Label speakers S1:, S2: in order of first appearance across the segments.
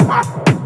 S1: Ha ha ha!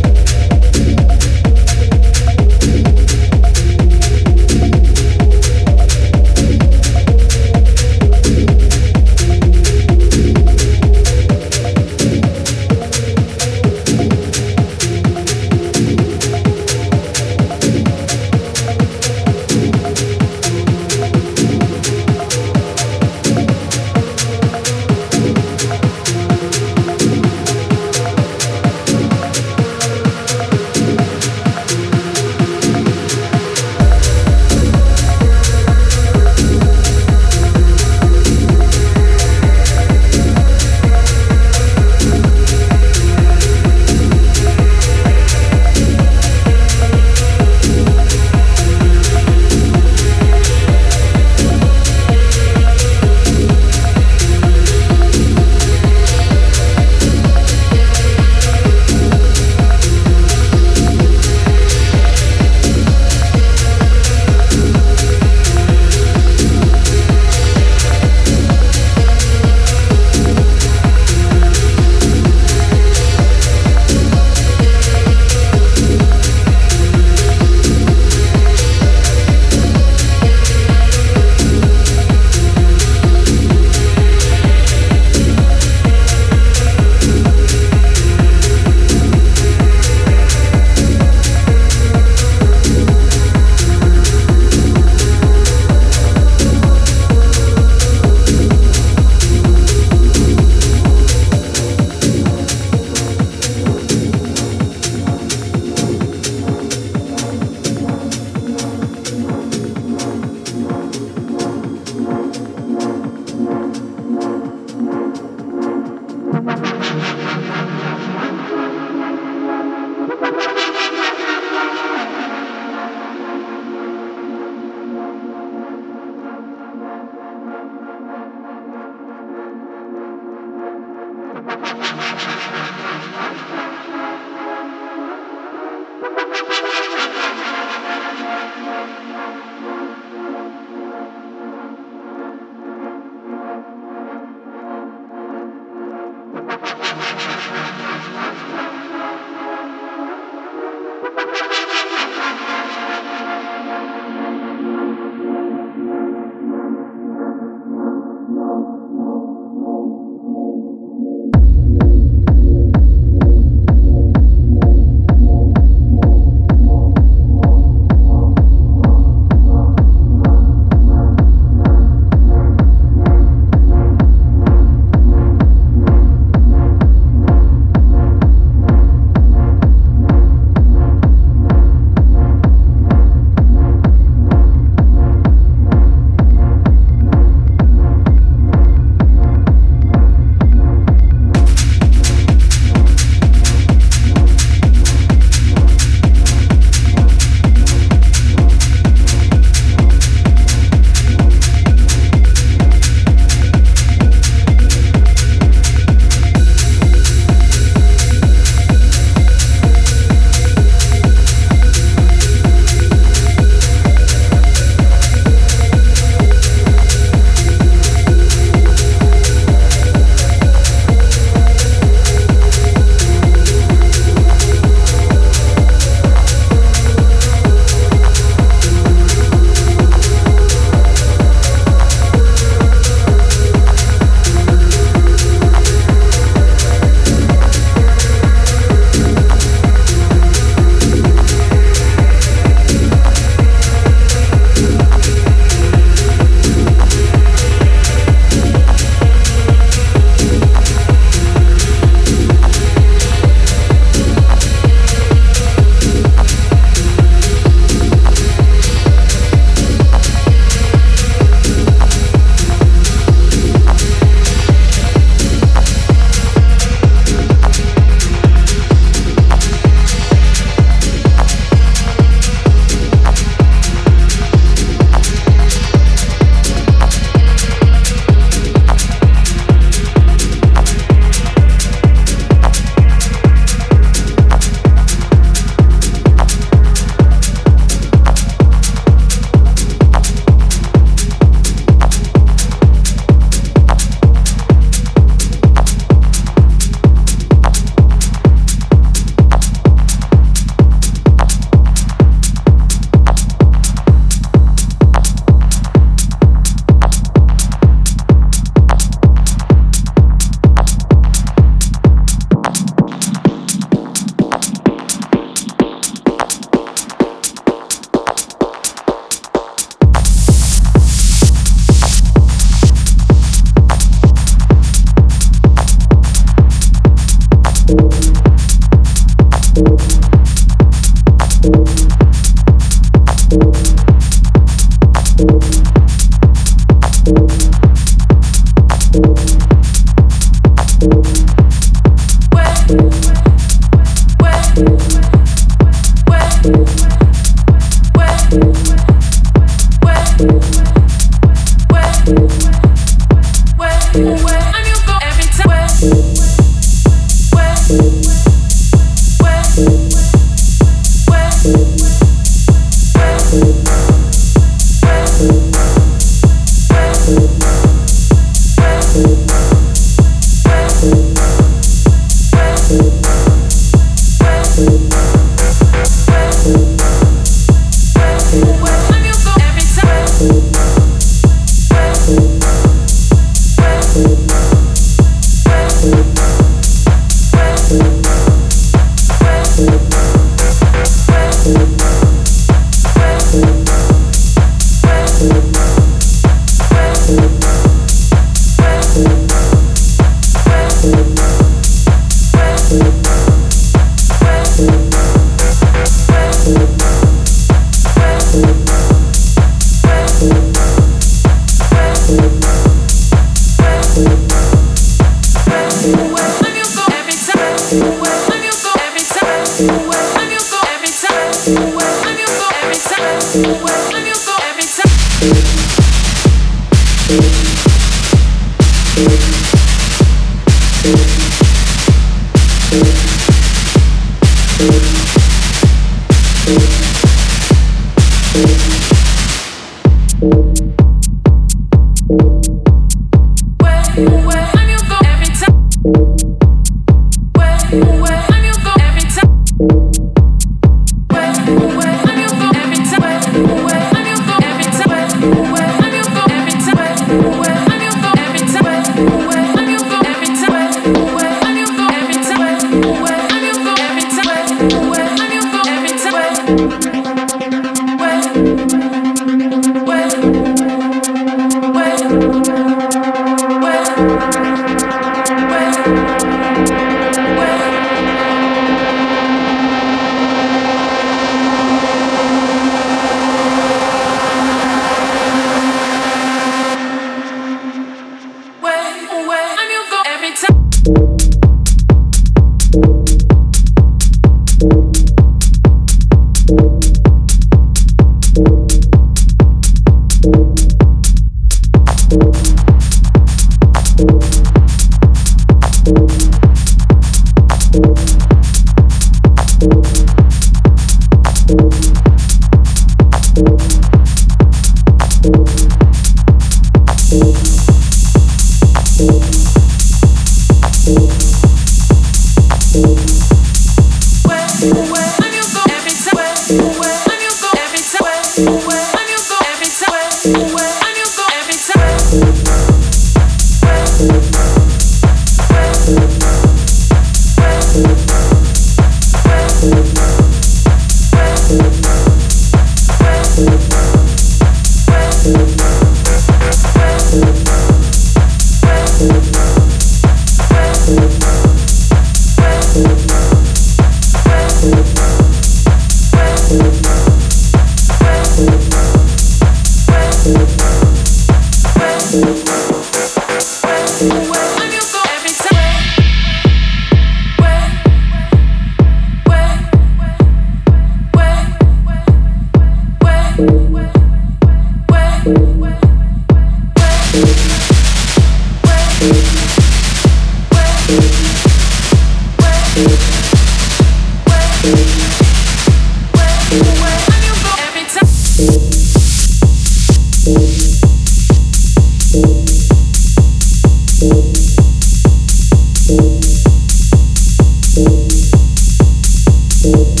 S1: thank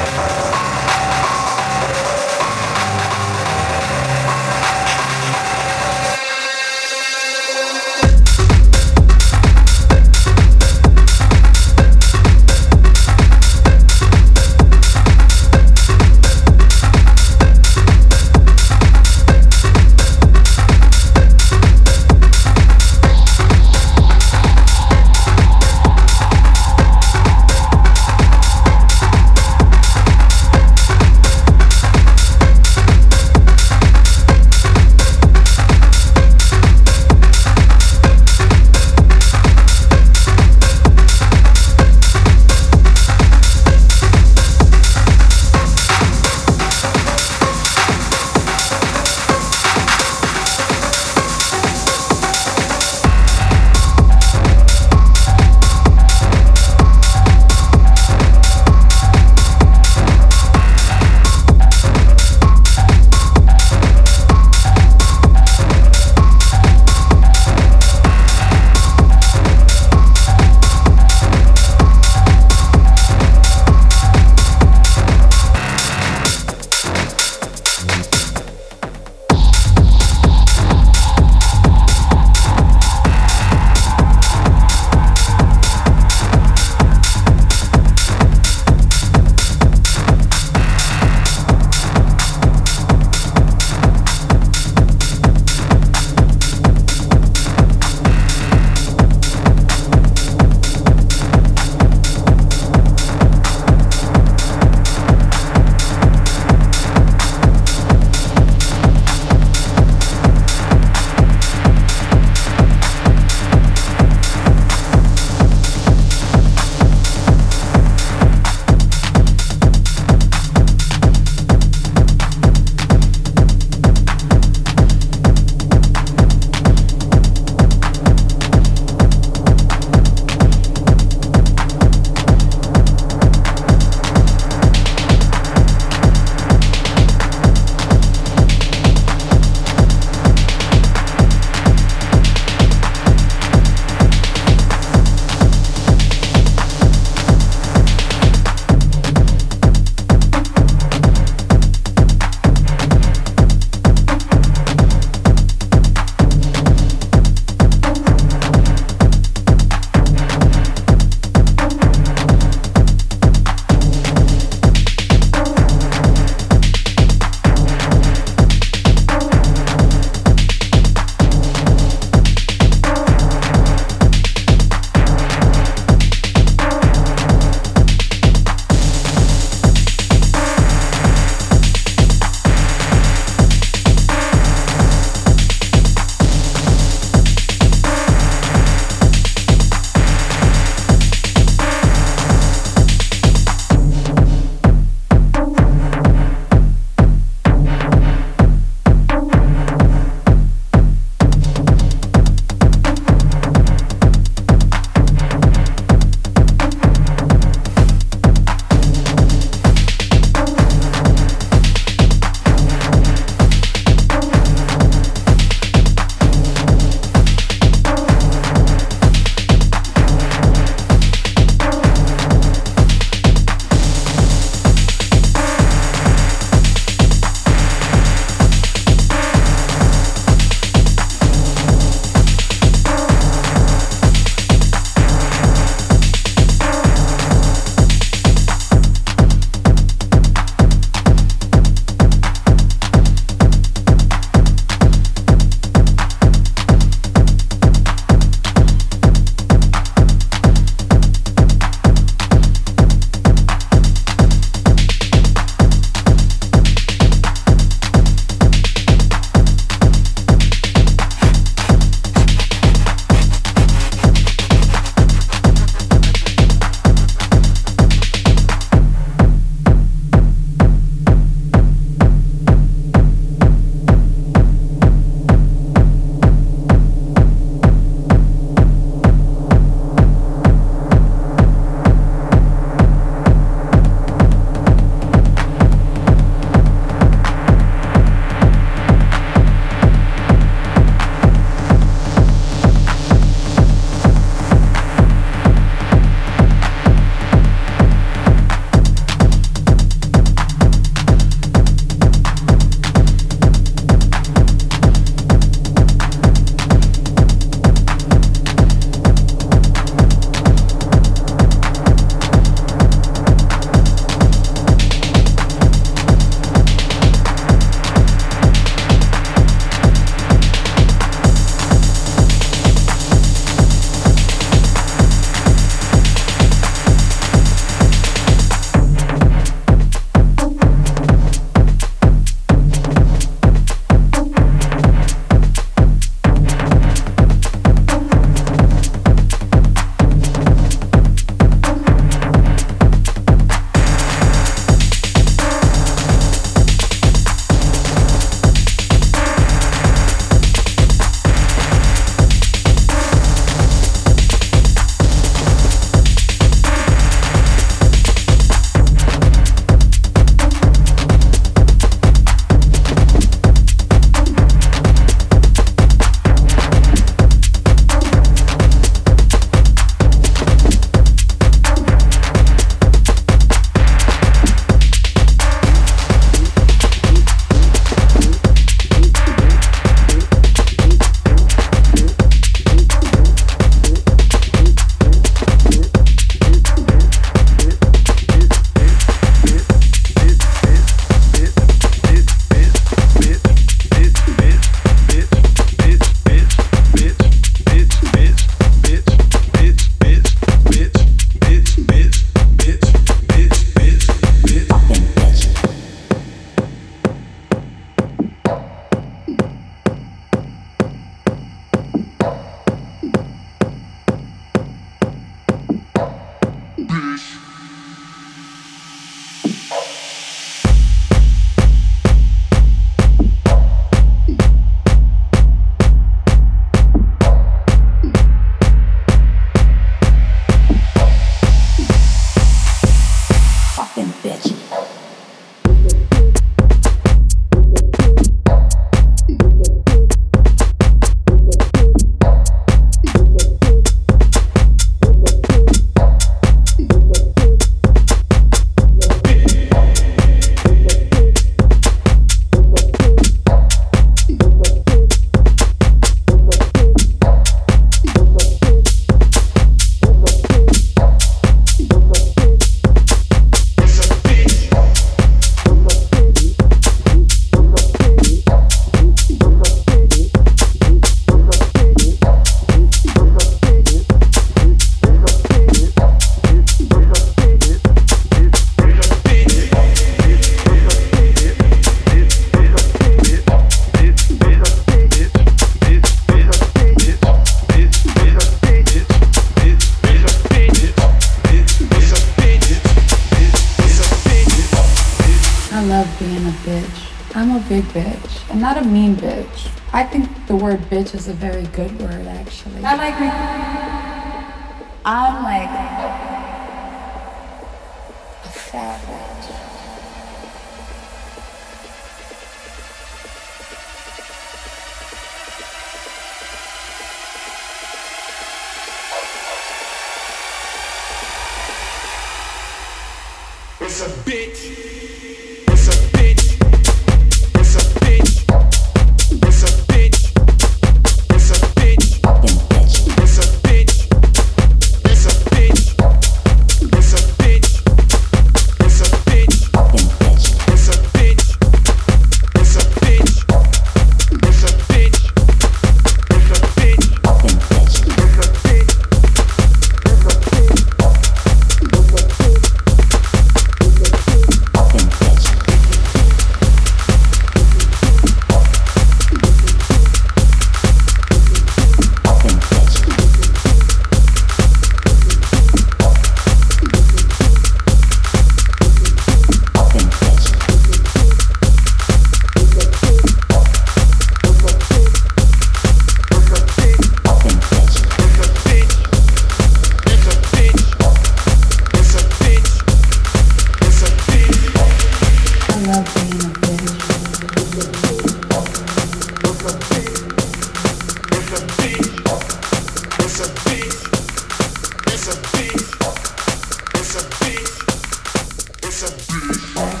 S1: on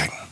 S1: back.